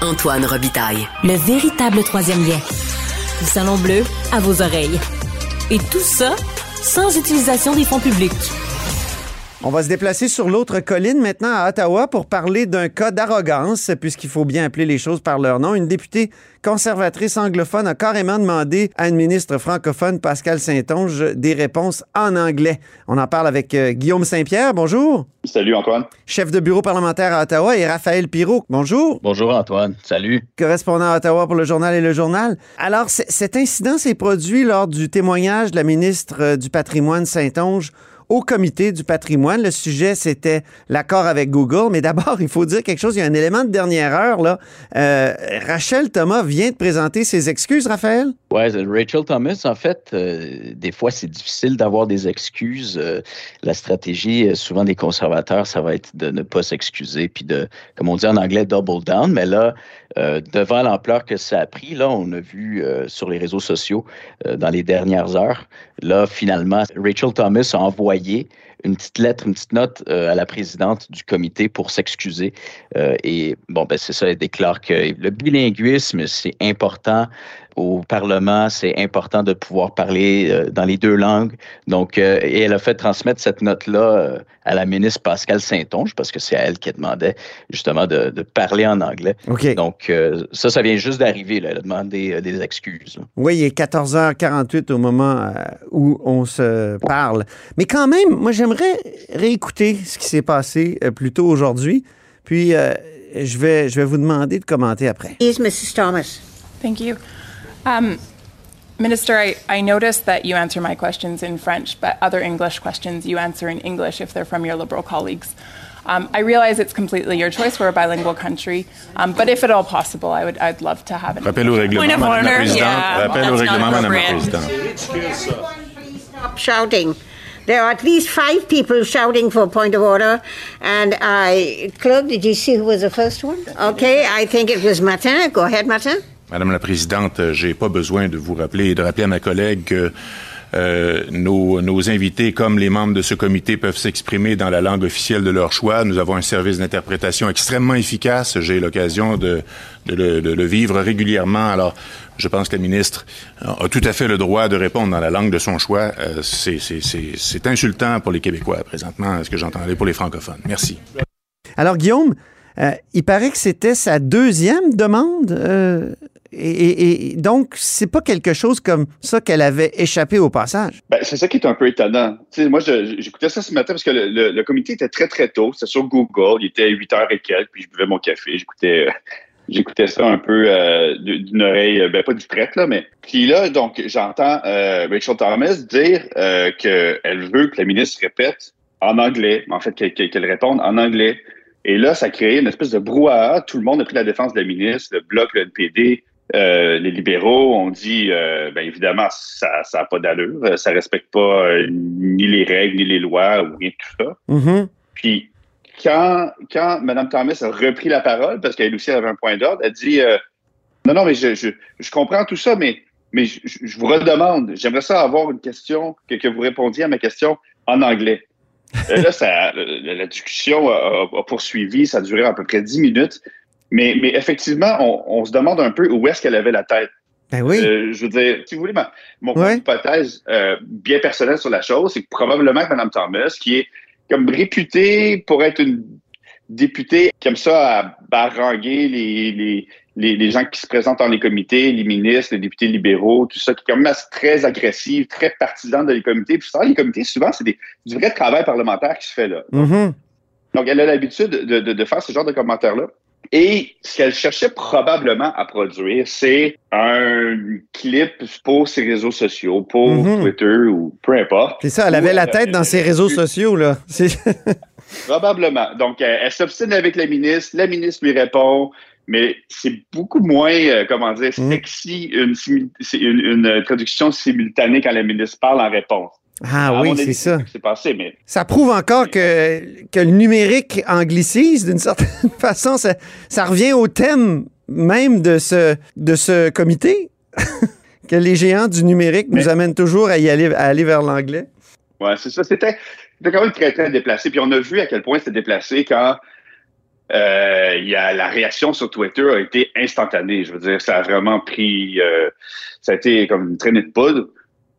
Antoine Robitaille. Le véritable troisième lien. Du salon bleu à vos oreilles. Et tout ça sans utilisation des fonds publics. On va se déplacer sur l'autre colline maintenant à Ottawa pour parler d'un cas d'arrogance, puisqu'il faut bien appeler les choses par leur nom. Une députée conservatrice anglophone a carrément demandé à une ministre francophone, Pascal Saint-Onge, des réponses en anglais. On en parle avec euh, Guillaume Saint-Pierre. Bonjour. Salut Antoine. Chef de bureau parlementaire à Ottawa et Raphaël Pirot. Bonjour. Bonjour Antoine. Salut. Correspondant à Ottawa pour le journal et le journal. Alors, cet incident s'est produit lors du témoignage de la ministre euh, du patrimoine Saint-Onge au comité du patrimoine. Le sujet, c'était l'accord avec Google. Mais d'abord, il faut dire quelque chose. Il y a un élément de dernière heure. Là. Euh, Rachel Thomas vient de présenter ses excuses, Raphaël? Oui, Rachel Thomas, en fait, euh, des fois, c'est difficile d'avoir des excuses. Euh, la stratégie, souvent des conservateurs, ça va être de ne pas s'excuser, puis de, comme on dit en anglais, double down. Mais là, devant l'ampleur que ça a pris, là, on a vu sur les réseaux sociaux dans les dernières heures, là, finalement, Rachel Thomas a envoyé employés une petite lettre, une petite note euh, à la présidente du comité pour s'excuser. Euh, et bon, ben c'est ça, elle déclare que le bilinguisme, c'est important au Parlement, c'est important de pouvoir parler euh, dans les deux langues. Donc, et elle a fait transmettre cette note-là à la ministre Pascal Saint-Onge, parce que c'est à elle qui demandait justement de, parler en anglais. Donc, ça, ça vient juste d'arriver. Elle a demandé des excuses. Oui, il est 14h48 au moment où on se parle. Mais quand même, moi, j'aimerais réécouter ce qui s'est passé plus tôt aujourd'hui. Puis, je, vais, je vais vous demander de commenter après. Yes, Mrs. Thomas. Thank you. Um, Minister, I, I noticed that you answer my questions in French, but other English questions you answer in English if they're from your Liberal colleagues. Um, I realize it's completely your choice. We're a bilingual country, um, but if at all possible, I would I'd love to have an. Rappel au règlement, Madame la Présidente. Yeah, Rappel au règlement, Madame la Présidente. Stop shouting. There are at least five people shouting for a point of order, and I, clerk, did you see who was the first one? Okay, I think it was Martin. Go ahead, Martin. Madame la Présidente, j'ai pas besoin de vous rappeler de rappeler à ma collègue que euh, nos, invités, comme les membres de ce comité, peuvent s'exprimer dans la langue officielle de leur choix. Nous avons un service d'interprétation extrêmement efficace. J'ai l'occasion de, le, vivre régulièrement. Alors, je pense que la ministre a tout à fait le droit de répondre dans la langue de son choix. Euh, C'est insultant pour les Québécois présentement, ce que j'entendais pour les francophones. Merci. Alors, Guillaume, euh, il paraît que c'était sa deuxième demande. Euh, et, donc, c'est pas quelque chose comme ça qu'elle avait échappé au passage. Ben, c'est ça qui est un peu étonnant. moi, j'écoutais ça ce matin parce que le, comité était très, très tôt. C'était sur Google. Il était 8 heures et quelques, puis je buvais mon café. J'écoutais. J'écoutais ça un peu d'une oreille, ben pas distraite, là, mais. Puis là, donc, j'entends Rachel Thomas dire qu'elle veut que la ministre répète en anglais, en fait, qu'elle réponde en anglais. Et là, ça a créé une espèce de brouhaha. Tout le monde a pris la défense de la ministre, le bloc, le NPD, euh, les libéraux ont dit, euh, ben évidemment, ça n'a pas d'allure, ça respecte pas euh, ni les règles, ni les lois, ou rien de tout ça. Mm-hmm. Puis, quand, quand Mme Thomas a repris la parole, parce qu'elle aussi avait un point d'ordre, elle dit, non, non, mais je, je, je, comprends tout ça, mais, mais je, je vous redemande, j'aimerais ça avoir une question, que, que vous répondiez à ma question en anglais. Euh, là, ça, la, discussion a, poursuivi, ça a duré à peu près dix minutes. Mais, mais effectivement, on, se demande un peu où est-ce qu'elle avait la tête. Ben oui. Euh, je veux dire, si vous voulez, mon hypothèse euh, bien personnelle sur la chose, c'est que probablement que Mme Thomas, qui est comme réputée pour être une députée qui aime ça à baranguer les, les, les, gens qui se présentent dans les comités, les ministres, les députés libéraux, tout ça, qui est quand même très agressif, très partisan de les comités. Puis ça, les comités, souvent, c'est du vrai travail parlementaire qui se fait là. Mm-hmm. Donc, elle a l'habitude de, de, faire ce genre de commentaires-là. Et ce qu'elle cherchait probablement à produire, c'est un clip pour ses réseaux sociaux, pour mm-hmm. Twitter ou peu importe. C'est ça, elle avait la tête dans ses réseaux sociaux, là. probablement. Donc, elle, elle s'obstine avec la ministre, la ministre lui répond, mais c'est beaucoup moins, euh, comment dire, mm. sexy, une, une, traduction simultanée quand la ministre parle en réponse. Ah oui, c'est ça. passé, mais... Ça prouve encore que, que le numérique anglicise d'une certaine façon. Ça, ça, revient au thème même de ce, de ce comité, que les géants du numérique nous amènent toujours à y aller, à aller vers l'anglais. Oui, c'est ça. C'était quand même très, très déplacé. Puis on a vu à quel point c'était déplacé quand euh, y a, la réaction sur Twitter a été instantanée. Je veux dire, ça a vraiment pris, euh, ça a été comme une traînée de poudre.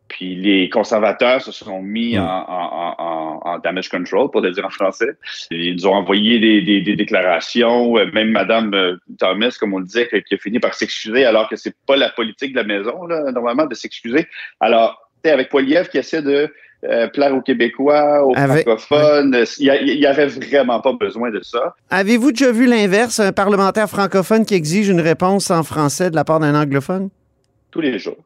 Puis les conservateurs se sont mis en, en, en, en, damage control, pour le dire en français. Ils ont envoyé des, des, des déclarations. Euh, même Madame euh, Thomas, comme on le disait, qui a fini par s'excuser, alors que c'est pas la politique de la maison, là, normalement, de s'excuser. Alors, avec Poiliev qui essaie de euh, plaire aux Québécois, aux francophones. Il n'y avait vraiment pas besoin de ça. Avez-vous déjà vu l'inverse, un parlementaire francophone qui exige une réponse en français de la part d'un anglophone? Tous les jours.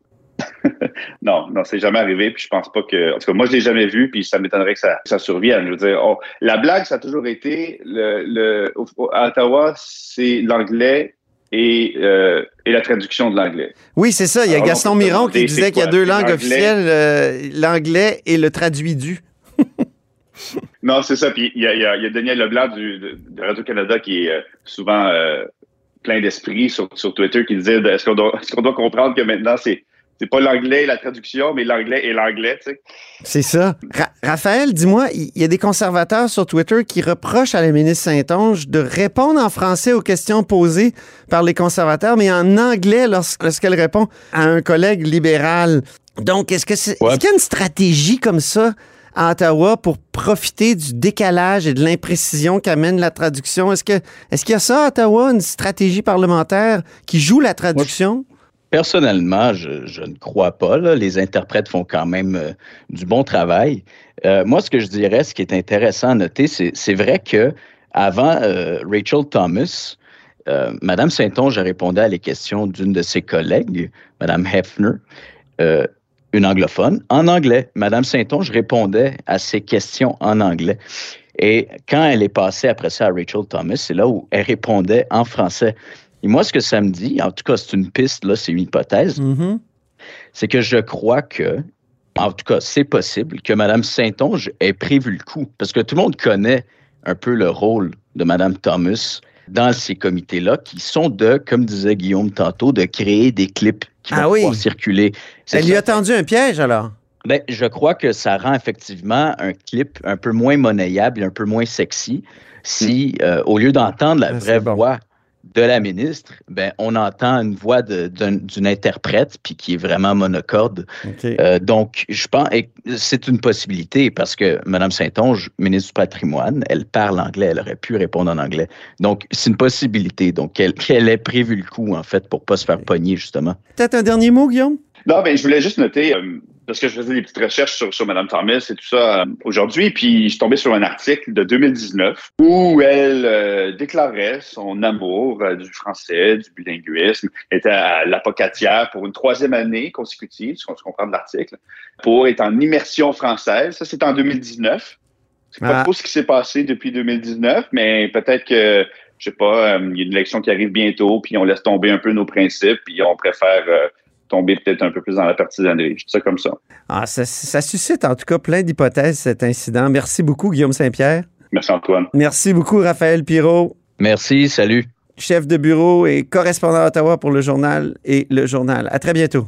non, non, c'est jamais arrivé. Puis je pense pas que. En tout cas, moi, je l'ai jamais vu. Puis ça m'étonnerait que ça, ça survienne. Je veux dire, oh, la blague, ça a toujours été le, le à Ottawa, c'est l'anglais et, euh, et, la traduction de l'anglais. Oui, c'est ça. Il y a Gaston Miron qui disait qu'il y a deux langues officielles, euh, l'anglais et le traduit du. non, c'est ça. Puis il y a, il y a Daniel Leblanc du, de, de Radio-Canada qui est euh, souvent euh, plein d'esprit sur, sur Twitter qui disait est-ce qu'on doit, est doit comprendre que maintenant c'est c'est pas l'anglais et la traduction, mais l'anglais et l'anglais, tu sais. C'est ça. Ra Raphaël, dis-moi, il y a des conservateurs sur Twitter qui reprochent à la ministre Saint-Onge de répondre en français aux questions posées par les conservateurs, mais en anglais lorsqu'elle répond à un collègue libéral. Donc, est-ce que c'est, ouais. est qu'il y a une stratégie comme ça à Ottawa pour profiter du décalage et de l'imprécision qu'amène la traduction? Est-ce que est-ce qu'il y a ça à Ottawa, une stratégie parlementaire qui joue la traduction? Ouais. Personnellement, je, je, ne crois pas. Là. Les interprètes font quand même euh, du bon travail. Euh, moi, ce que je dirais, ce qui est intéressant à noter, c'est vrai que avant euh, Rachel Thomas, euh, Madame Saint-Onge a répondu à les questions d'une de ses collègues, Madame Hefner, euh, une anglophone, en anglais. Madame Saint-Onge répondait à ces questions en anglais. Et quand elle est passée après ça à Rachel Thomas, c'est là où elle répondait en français. Et moi, ce que ça me dit, en tout cas, c'est une piste, là, c'est une hypothèse, mm -hmm. c'est que je crois que, en tout cas, c'est possible que Mme Saint-Onge ait prévu le coup. Parce que tout le monde connaît un peu le rôle de Mme Thomas dans ces comités-là, qui sont de, comme disait Guillaume tantôt, de créer des clips qui ah vont oui. pouvoir circuler. Elle lui a tendu un piège, alors? Ben, je crois que ça rend effectivement un clip un peu moins monnayable et un peu moins sexy si, mm. euh, au lieu d'entendre la vraie bon. voix de la ministre, ben, on entend une voix d'une interprète puis qui est vraiment monocorde. Okay. Euh, donc, je pense c'est une possibilité parce que Mme Saint-Onge, ministre du patrimoine, elle parle anglais, elle aurait pu répondre en anglais. Donc, c'est une possibilité. Donc, qu'elle qu ait prévu le coup, en fait, pour ne pas se faire pogner, justement. Peut-être un dernier mot, Guillaume? Non, mais je voulais juste noter, euh, parce que je faisais des petites recherches sur, sur Mme Thomas et tout ça euh, aujourd'hui, puis je suis tombé sur un article de 2019 où elle euh, déclarait son amour euh, du français, du bilinguisme, était à l'apocatière pour une troisième année consécutive, ce qu'on se comprend de l'article, pour être en immersion française. Ça, c'est en 2019. C'est pas ah. trop ce qui s'est passé depuis 2019, mais peut-être que je sais pas, il y a une élection qui arrive bientôt, puis on laisse tomber un peu nos principes, puis on préfère tomber peut-être un peu plus dans la partisanerie. Je dis ça comme ça. Ah, ça. Ça suscite en tout cas plein d'hypothèses, cet incident. Merci beaucoup, Guillaume Saint-Pierre. Merci, Antoine. Merci beaucoup, Raphaël Pirot. Merci, salut. Chef de bureau et correspondant à Ottawa pour le journal et le journal. À très bientôt.